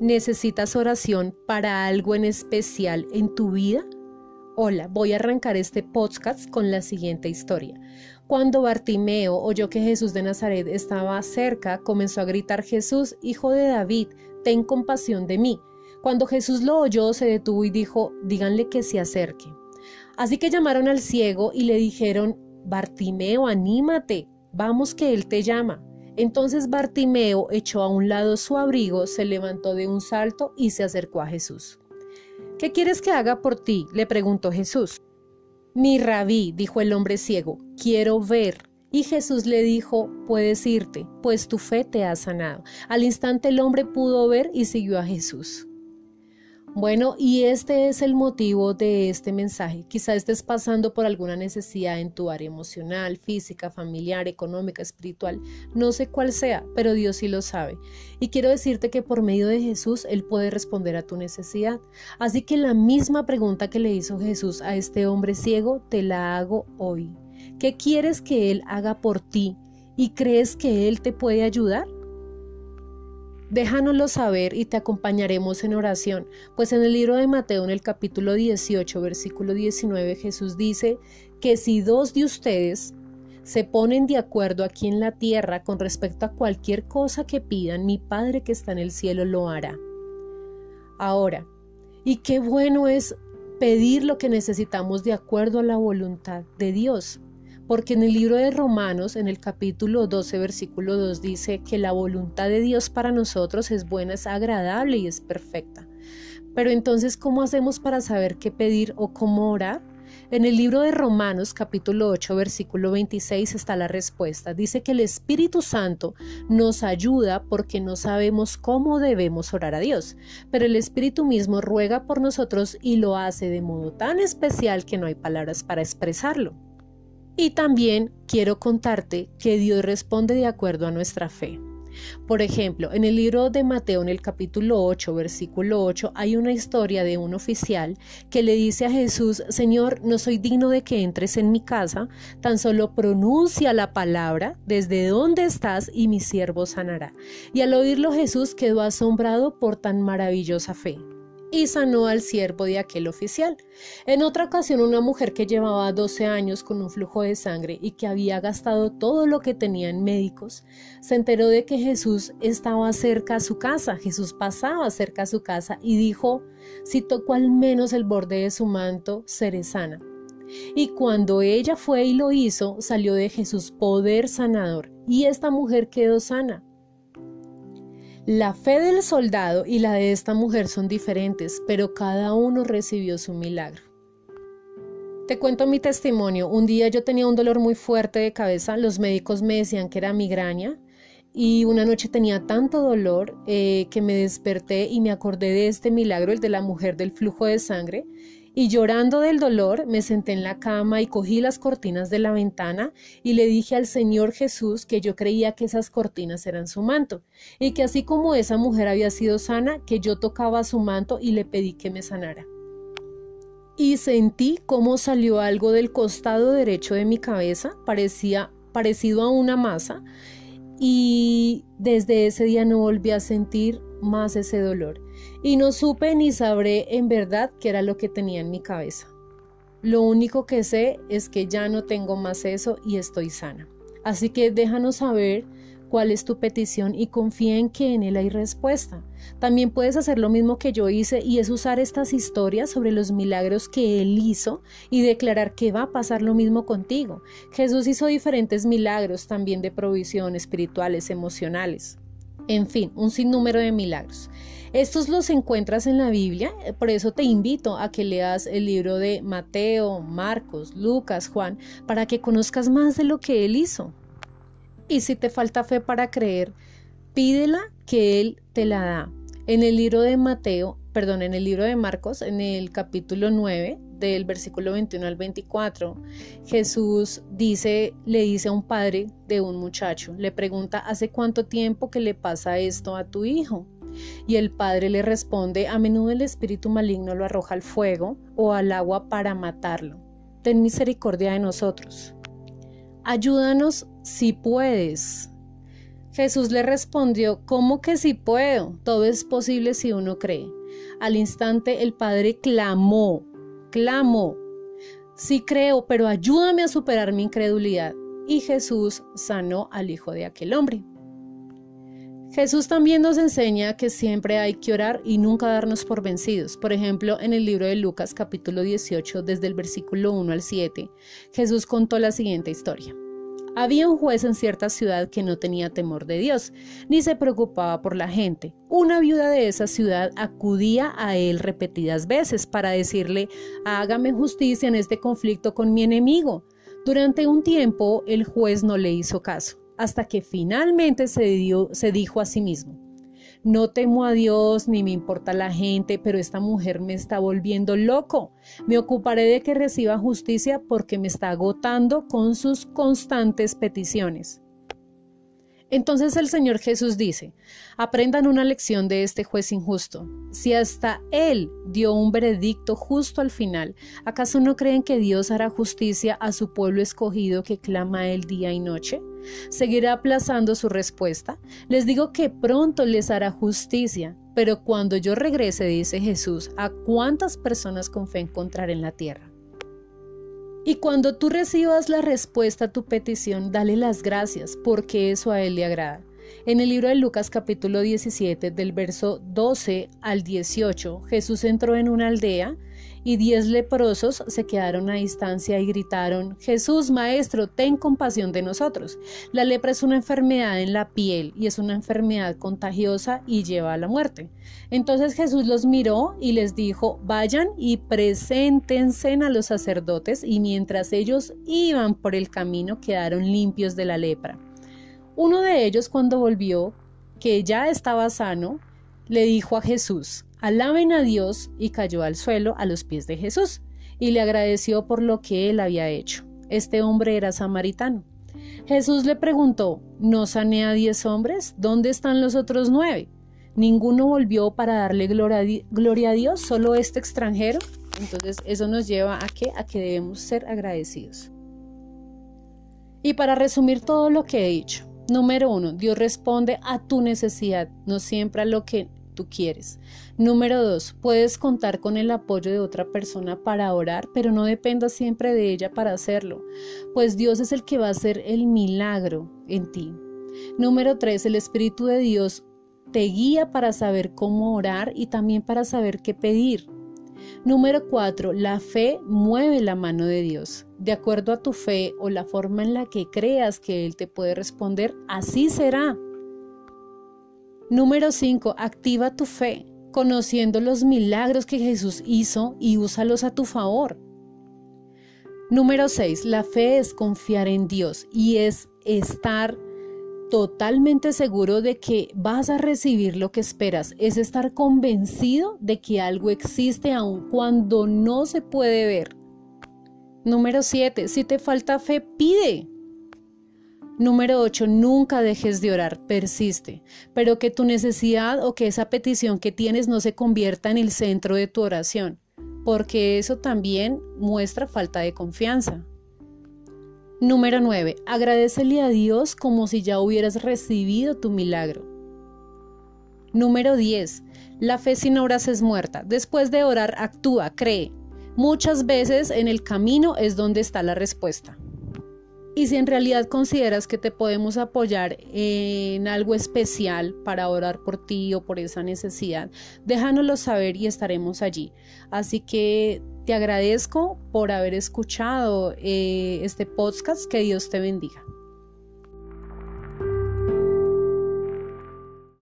¿Necesitas oración para algo en especial en tu vida? Hola, voy a arrancar este podcast con la siguiente historia. Cuando Bartimeo oyó que Jesús de Nazaret estaba cerca, comenzó a gritar Jesús, hijo de David, ten compasión de mí. Cuando Jesús lo oyó, se detuvo y dijo, díganle que se acerque. Así que llamaron al ciego y le dijeron, Bartimeo, anímate, vamos que él te llama. Entonces Bartimeo echó a un lado su abrigo, se levantó de un salto y se acercó a Jesús. ¿Qué quieres que haga por ti? le preguntó Jesús. Mi rabí, dijo el hombre ciego, quiero ver. Y Jesús le dijo, puedes irte, pues tu fe te ha sanado. Al instante el hombre pudo ver y siguió a Jesús. Bueno, y este es el motivo de este mensaje. Quizá estés pasando por alguna necesidad en tu área emocional, física, familiar, económica, espiritual. No sé cuál sea, pero Dios sí lo sabe. Y quiero decirte que por medio de Jesús Él puede responder a tu necesidad. Así que la misma pregunta que le hizo Jesús a este hombre ciego, te la hago hoy. ¿Qué quieres que Él haga por ti? ¿Y crees que Él te puede ayudar? Déjanoslo saber y te acompañaremos en oración, pues en el libro de Mateo, en el capítulo 18, versículo 19, Jesús dice que si dos de ustedes se ponen de acuerdo aquí en la tierra con respecto a cualquier cosa que pidan, mi Padre que está en el cielo lo hará. Ahora, y qué bueno es pedir lo que necesitamos de acuerdo a la voluntad de Dios porque en el libro de Romanos, en el capítulo 12, versículo 2, dice que la voluntad de Dios para nosotros es buena, es agradable y es perfecta. Pero entonces, ¿cómo hacemos para saber qué pedir o cómo orar? En el libro de Romanos capítulo 8 versículo 26 está la respuesta. Dice que el Espíritu Santo nos ayuda porque no sabemos cómo debemos orar a Dios, pero el Espíritu mismo ruega por nosotros y lo hace de modo tan especial que no hay palabras para expresarlo. Y también quiero contarte que Dios responde de acuerdo a nuestra fe. Por ejemplo, en el libro de Mateo, en el capítulo 8, versículo 8, hay una historia de un oficial que le dice a Jesús, Señor, no soy digno de que entres en mi casa, tan solo pronuncia la palabra desde donde estás y mi siervo sanará. Y al oírlo Jesús quedó asombrado por tan maravillosa fe y sanó al siervo de aquel oficial. En otra ocasión, una mujer que llevaba 12 años con un flujo de sangre y que había gastado todo lo que tenía en médicos, se enteró de que Jesús estaba cerca a su casa, Jesús pasaba cerca a su casa y dijo, si toco al menos el borde de su manto, seré sana. Y cuando ella fue y lo hizo, salió de Jesús poder sanador, y esta mujer quedó sana. La fe del soldado y la de esta mujer son diferentes, pero cada uno recibió su milagro. Te cuento mi testimonio. Un día yo tenía un dolor muy fuerte de cabeza, los médicos me decían que era migraña y una noche tenía tanto dolor eh, que me desperté y me acordé de este milagro, el de la mujer del flujo de sangre, y llorando del dolor me senté en la cama y cogí las cortinas de la ventana y le dije al Señor Jesús que yo creía que esas cortinas eran su manto y que así como esa mujer había sido sana, que yo tocaba su manto y le pedí que me sanara. Y sentí cómo salió algo del costado derecho de mi cabeza, parecía parecido a una masa, y desde ese día no volví a sentir más ese dolor y no supe ni sabré en verdad qué era lo que tenía en mi cabeza. Lo único que sé es que ya no tengo más eso y estoy sana. Así que déjanos saber cuál es tu petición y confía en que en él hay respuesta. También puedes hacer lo mismo que yo hice y es usar estas historias sobre los milagros que él hizo y declarar que va a pasar lo mismo contigo. Jesús hizo diferentes milagros también de provisión espirituales, emocionales. En fin, un sinnúmero de milagros. Estos los encuentras en la Biblia, eh, por eso te invito a que leas el libro de Mateo, Marcos, Lucas, Juan, para que conozcas más de lo que Él hizo. Y si te falta fe para creer, pídela que Él te la da. En el libro de Mateo, perdón, en el libro de Marcos, en el capítulo 9, del versículo 21 al 24, Jesús dice, le dice a un padre de un muchacho, le pregunta, ¿hace cuánto tiempo que le pasa esto a tu hijo? Y el padre le responde, a menudo el espíritu maligno lo arroja al fuego o al agua para matarlo. Ten misericordia de nosotros. Ayúdanos si puedes. Jesús le respondió, ¿cómo que si puedo? Todo es posible si uno cree. Al instante el padre clamó, clamó, sí creo, pero ayúdame a superar mi incredulidad. Y Jesús sanó al hijo de aquel hombre. Jesús también nos enseña que siempre hay que orar y nunca darnos por vencidos. Por ejemplo, en el libro de Lucas capítulo 18, desde el versículo 1 al 7, Jesús contó la siguiente historia. Había un juez en cierta ciudad que no tenía temor de Dios, ni se preocupaba por la gente. Una viuda de esa ciudad acudía a él repetidas veces para decirle, hágame justicia en este conflicto con mi enemigo. Durante un tiempo el juez no le hizo caso hasta que finalmente se, se dijo a sí mismo, no temo a Dios ni me importa la gente, pero esta mujer me está volviendo loco. Me ocuparé de que reciba justicia porque me está agotando con sus constantes peticiones. Entonces el Señor Jesús dice, aprendan una lección de este juez injusto. Si hasta Él dio un veredicto justo al final, ¿acaso no creen que Dios hará justicia a su pueblo escogido que clama Él día y noche? ¿Seguirá aplazando su respuesta? Les digo que pronto les hará justicia, pero cuando yo regrese, dice Jesús, ¿a cuántas personas con fe encontrar en la tierra? Y cuando tú recibas la respuesta a tu petición, dale las gracias, porque eso a Él le agrada. En el libro de Lucas capítulo 17, del verso 12 al 18, Jesús entró en una aldea y diez leprosos se quedaron a distancia y gritaron, Jesús, Maestro, ten compasión de nosotros. La lepra es una enfermedad en la piel y es una enfermedad contagiosa y lleva a la muerte. Entonces Jesús los miró y les dijo, vayan y preséntense a los sacerdotes y mientras ellos iban por el camino quedaron limpios de la lepra. Uno de ellos cuando volvió, que ya estaba sano, le dijo a Jesús, alaben a Dios y cayó al suelo a los pies de Jesús y le agradeció por lo que él había hecho. Este hombre era samaritano. Jesús le preguntó, ¿no sané a diez hombres? ¿Dónde están los otros nueve? Ninguno volvió para darle gloria a Dios, solo este extranjero. Entonces eso nos lleva a qué? A que debemos ser agradecidos. Y para resumir todo lo que he dicho, número uno, Dios responde a tu necesidad, no siempre a lo que quieres. Número dos, puedes contar con el apoyo de otra persona para orar, pero no dependas siempre de ella para hacerlo, pues Dios es el que va a hacer el milagro en ti. Número tres, el Espíritu de Dios te guía para saber cómo orar y también para saber qué pedir. Número cuatro, La fe mueve la mano de Dios. De acuerdo a tu fe o la forma en la que creas que Él te puede responder, así será. Número 5. Activa tu fe, conociendo los milagros que Jesús hizo y úsalos a tu favor. Número 6. La fe es confiar en Dios y es estar totalmente seguro de que vas a recibir lo que esperas. Es estar convencido de que algo existe aun cuando no se puede ver. Número 7. Si te falta fe, pide. Número 8. Nunca dejes de orar, persiste, pero que tu necesidad o que esa petición que tienes no se convierta en el centro de tu oración, porque eso también muestra falta de confianza. Número 9. Agradecele a Dios como si ya hubieras recibido tu milagro. Número 10. La fe sin obras es muerta. Después de orar, actúa, cree. Muchas veces en el camino es donde está la respuesta. Y si en realidad consideras que te podemos apoyar en algo especial para orar por ti o por esa necesidad, déjanoslo saber y estaremos allí. Así que te agradezco por haber escuchado eh, este podcast. Que Dios te bendiga.